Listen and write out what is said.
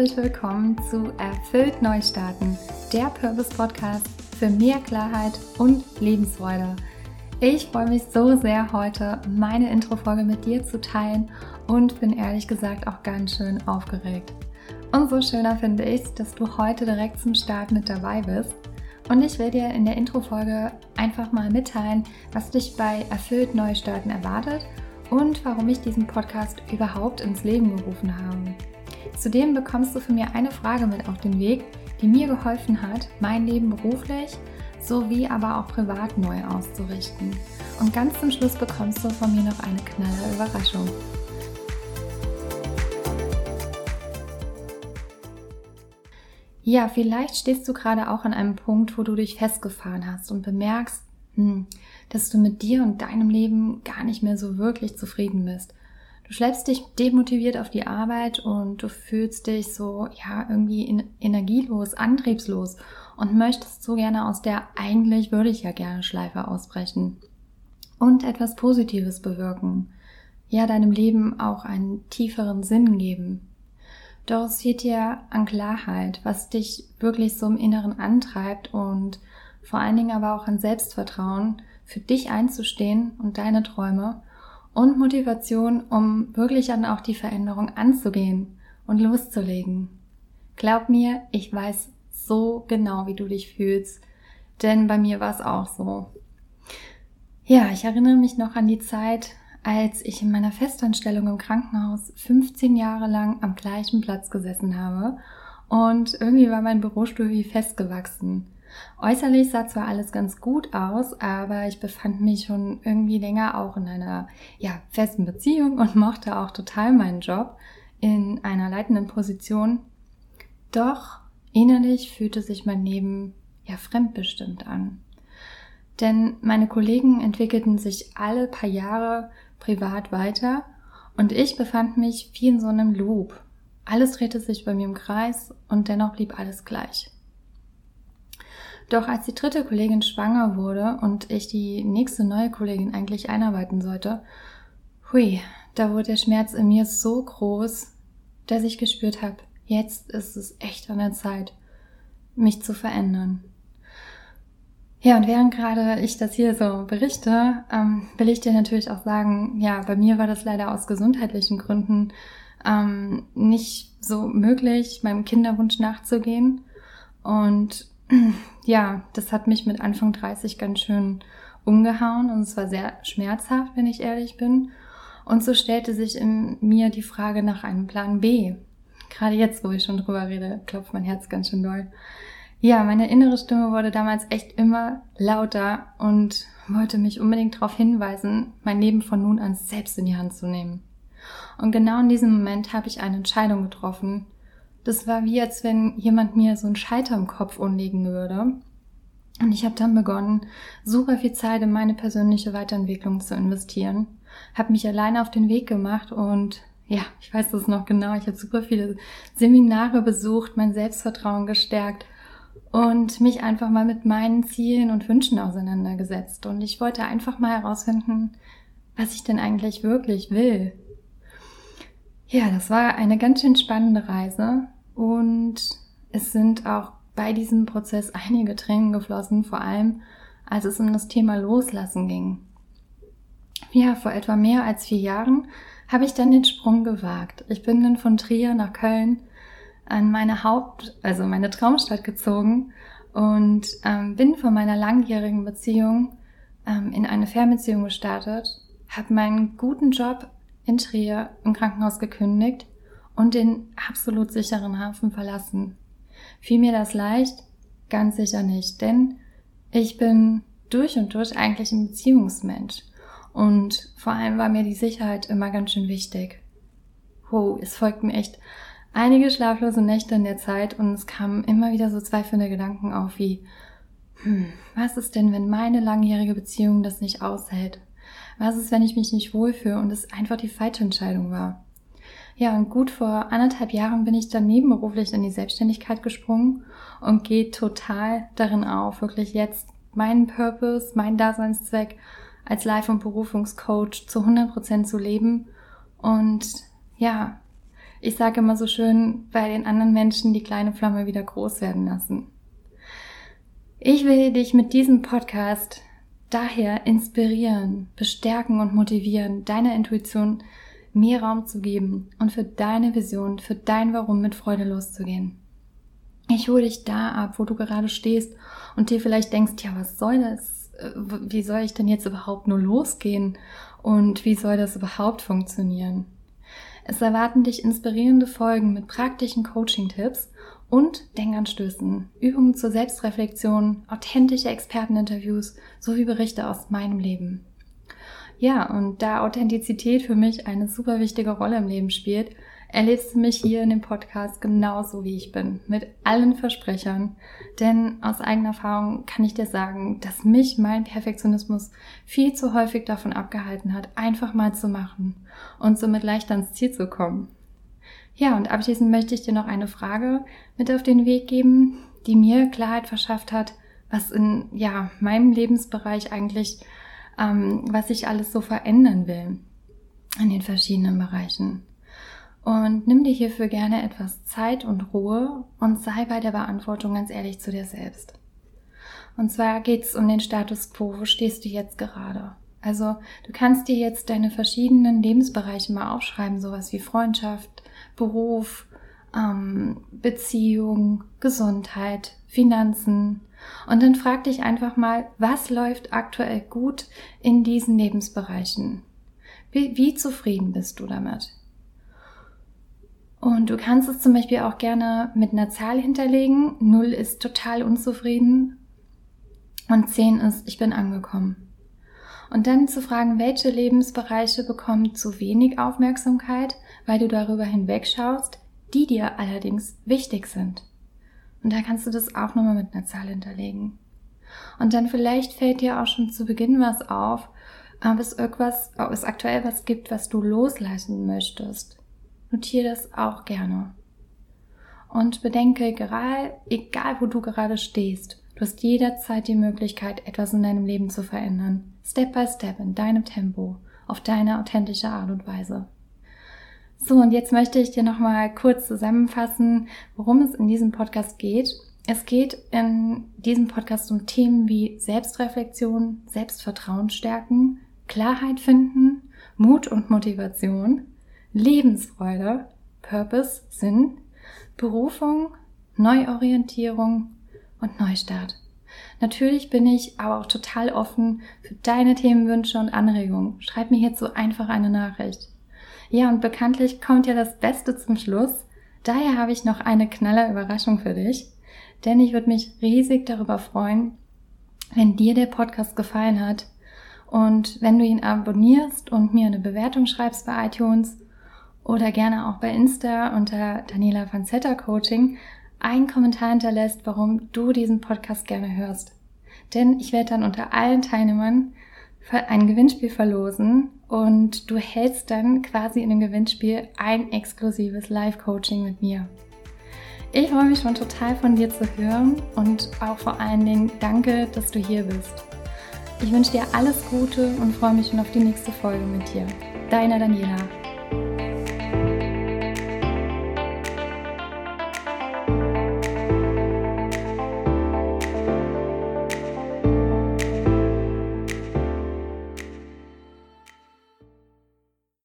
herzlich willkommen zu Erfüllt Neustarten, der Purpose Podcast für mehr Klarheit und Lebensfreude. Ich freue mich so sehr, heute meine Intro-Folge mit dir zu teilen und bin ehrlich gesagt auch ganz schön aufgeregt. Umso schöner finde ich, dass du heute direkt zum Start mit dabei bist. Und ich will dir in der Intro-Folge einfach mal mitteilen, was dich bei Erfüllt Neustarten erwartet und warum ich diesen Podcast überhaupt ins Leben gerufen habe. Zudem bekommst du von mir eine Frage mit auf den Weg, die mir geholfen hat, mein Leben beruflich sowie aber auch privat neu auszurichten. Und ganz zum Schluss bekommst du von mir noch eine knalle Überraschung. Ja, vielleicht stehst du gerade auch an einem Punkt, wo du dich festgefahren hast und bemerkst, hm, dass du mit dir und deinem Leben gar nicht mehr so wirklich zufrieden bist. Du schleppst dich demotiviert auf die Arbeit und du fühlst dich so, ja, irgendwie energielos, antriebslos und möchtest so gerne aus der eigentlich würde ich ja gerne Schleife ausbrechen und etwas Positives bewirken. Ja, deinem Leben auch einen tieferen Sinn geben. Doch es fehlt dir an Klarheit, was dich wirklich so im Inneren antreibt und vor allen Dingen aber auch an Selbstvertrauen, für dich einzustehen und deine Träume und Motivation, um wirklich dann auch die Veränderung anzugehen und loszulegen. Glaub mir, ich weiß so genau, wie du dich fühlst, denn bei mir war es auch so. Ja, ich erinnere mich noch an die Zeit, als ich in meiner Festanstellung im Krankenhaus 15 Jahre lang am gleichen Platz gesessen habe und irgendwie war mein Bürostuhl wie festgewachsen. Äußerlich sah zwar alles ganz gut aus, aber ich befand mich schon irgendwie länger auch in einer ja, festen Beziehung und mochte auch total meinen Job in einer leitenden Position. Doch innerlich fühlte sich mein Leben ja fremdbestimmt an. Denn meine Kollegen entwickelten sich alle paar Jahre privat weiter und ich befand mich wie in so einem Loop. Alles drehte sich bei mir im Kreis und dennoch blieb alles gleich. Doch als die dritte Kollegin schwanger wurde und ich die nächste neue Kollegin eigentlich einarbeiten sollte, hui, da wurde der Schmerz in mir so groß, dass ich gespürt habe, jetzt ist es echt an der Zeit, mich zu verändern. Ja, und während gerade ich das hier so berichte, ähm, will ich dir natürlich auch sagen, ja, bei mir war das leider aus gesundheitlichen Gründen ähm, nicht so möglich, meinem Kinderwunsch nachzugehen. Und ja, das hat mich mit Anfang 30 ganz schön umgehauen und es war sehr schmerzhaft, wenn ich ehrlich bin. Und so stellte sich in mir die Frage nach einem Plan B. Gerade jetzt, wo ich schon drüber rede, klopft mein Herz ganz schön doll. Ja, meine innere Stimme wurde damals echt immer lauter und wollte mich unbedingt darauf hinweisen, mein Leben von nun an selbst in die Hand zu nehmen. Und genau in diesem Moment habe ich eine Entscheidung getroffen, das war wie, als wenn jemand mir so einen Scheiter im Kopf umlegen würde. Und ich habe dann begonnen, super viel Zeit in meine persönliche Weiterentwicklung zu investieren. Habe mich alleine auf den Weg gemacht und ja, ich weiß das noch genau. Ich habe super viele Seminare besucht, mein Selbstvertrauen gestärkt und mich einfach mal mit meinen Zielen und Wünschen auseinandergesetzt. Und ich wollte einfach mal herausfinden, was ich denn eigentlich wirklich will. Ja, das war eine ganz schön spannende Reise und es sind auch bei diesem Prozess einige Tränen geflossen, vor allem als es um das Thema Loslassen ging. Ja, vor etwa mehr als vier Jahren habe ich dann den Sprung gewagt. Ich bin dann von Trier nach Köln an meine Haupt-, also meine Traumstadt gezogen und ähm, bin von meiner langjährigen Beziehung ähm, in eine Fernbeziehung gestartet, habe meinen guten Job in Trier im Krankenhaus gekündigt und den absolut sicheren Hafen verlassen. Fiel mir das leicht? Ganz sicher nicht, denn ich bin durch und durch eigentlich ein Beziehungsmensch. Und vor allem war mir die Sicherheit immer ganz schön wichtig. Wow, es folgten echt einige schlaflose Nächte in der Zeit und es kamen immer wieder so zweifelnde Gedanken auf wie, hm, was ist denn, wenn meine langjährige Beziehung das nicht aushält? Was ist, wenn ich mich nicht wohlfühle und es einfach die falsche Entscheidung war? Ja, und gut vor anderthalb Jahren bin ich dann nebenberuflich in die Selbstständigkeit gesprungen und gehe total darin auf, wirklich jetzt meinen Purpose, meinen Daseinszweck als Life- und Berufungscoach zu 100% zu leben und ja, Ich sage immer so schön, bei den anderen Menschen die kleine Flamme wieder groß werden lassen. Ich will dich mit diesem Podcast daher inspirieren, bestärken und motivieren, deiner Intuition mehr Raum zu geben und für deine Vision, für dein Warum mit Freude loszugehen. Ich hole dich da ab, wo du gerade stehst und dir vielleicht denkst, ja, was soll das? Äh, wie soll ich denn jetzt überhaupt nur losgehen? Und wie soll das überhaupt funktionieren? Es erwarten dich inspirierende Folgen mit praktischen Coaching-Tipps und Denkanstößen, Übungen zur Selbstreflexion, authentische Experteninterviews sowie Berichte aus meinem Leben. Ja, und da Authentizität für mich eine super wichtige Rolle im Leben spielt, erlebst du mich hier in dem Podcast genauso wie ich bin, mit allen Versprechern. Denn aus eigener Erfahrung kann ich dir sagen, dass mich mein Perfektionismus viel zu häufig davon abgehalten hat, einfach mal zu machen und somit leicht ans Ziel zu kommen. Ja, und abschließend möchte ich dir noch eine Frage mit auf den Weg geben, die mir Klarheit verschafft hat, was in ja, meinem Lebensbereich eigentlich, ähm, was ich alles so verändern will in den verschiedenen Bereichen. Und nimm dir hierfür gerne etwas Zeit und Ruhe und sei bei der Beantwortung ganz ehrlich zu dir selbst. Und zwar geht es um den Status quo. Wo stehst du jetzt gerade? Also du kannst dir jetzt deine verschiedenen Lebensbereiche mal aufschreiben, sowas wie Freundschaft, Beruf, ähm, Beziehung, Gesundheit, Finanzen. Und dann frag dich einfach mal, was läuft aktuell gut in diesen Lebensbereichen? Wie, wie zufrieden bist du damit? Und du kannst es zum Beispiel auch gerne mit einer Zahl hinterlegen. Null ist total unzufrieden und zehn ist, ich bin angekommen. Und dann zu fragen, welche Lebensbereiche bekommen zu wenig Aufmerksamkeit, weil du darüber hinwegschaust, die dir allerdings wichtig sind. Und da kannst du das auch nochmal mit einer Zahl hinterlegen. Und dann vielleicht fällt dir auch schon zu Beginn was auf, ob es irgendwas, ob es aktuell was gibt, was du loslassen möchtest notiere das auch gerne. Und bedenke, egal, egal wo du gerade stehst, du hast jederzeit die Möglichkeit, etwas in deinem Leben zu verändern. Step by Step, in deinem Tempo, auf deine authentische Art und Weise. So, und jetzt möchte ich dir nochmal kurz zusammenfassen, worum es in diesem Podcast geht. Es geht in diesem Podcast um Themen wie Selbstreflexion, Selbstvertrauen stärken, Klarheit finden, Mut und Motivation, Lebensfreude, Purpose, Sinn, Berufung, Neuorientierung und Neustart. Natürlich bin ich aber auch total offen für deine Themenwünsche und Anregungen. Schreib mir hierzu einfach eine Nachricht. Ja, und bekanntlich kommt ja das Beste zum Schluss. Daher habe ich noch eine knaller Überraschung für dich. Denn ich würde mich riesig darüber freuen, wenn dir der Podcast gefallen hat und wenn du ihn abonnierst und mir eine Bewertung schreibst bei iTunes oder gerne auch bei Insta unter Daniela Fanzetta Coaching einen Kommentar hinterlässt, warum du diesen Podcast gerne hörst. Denn ich werde dann unter allen Teilnehmern ein Gewinnspiel verlosen und du hältst dann quasi in dem Gewinnspiel ein exklusives Live-Coaching mit mir. Ich freue mich schon total von dir zu hören und auch vor allen Dingen danke, dass du hier bist. Ich wünsche dir alles Gute und freue mich schon auf die nächste Folge mit dir. Deine Daniela.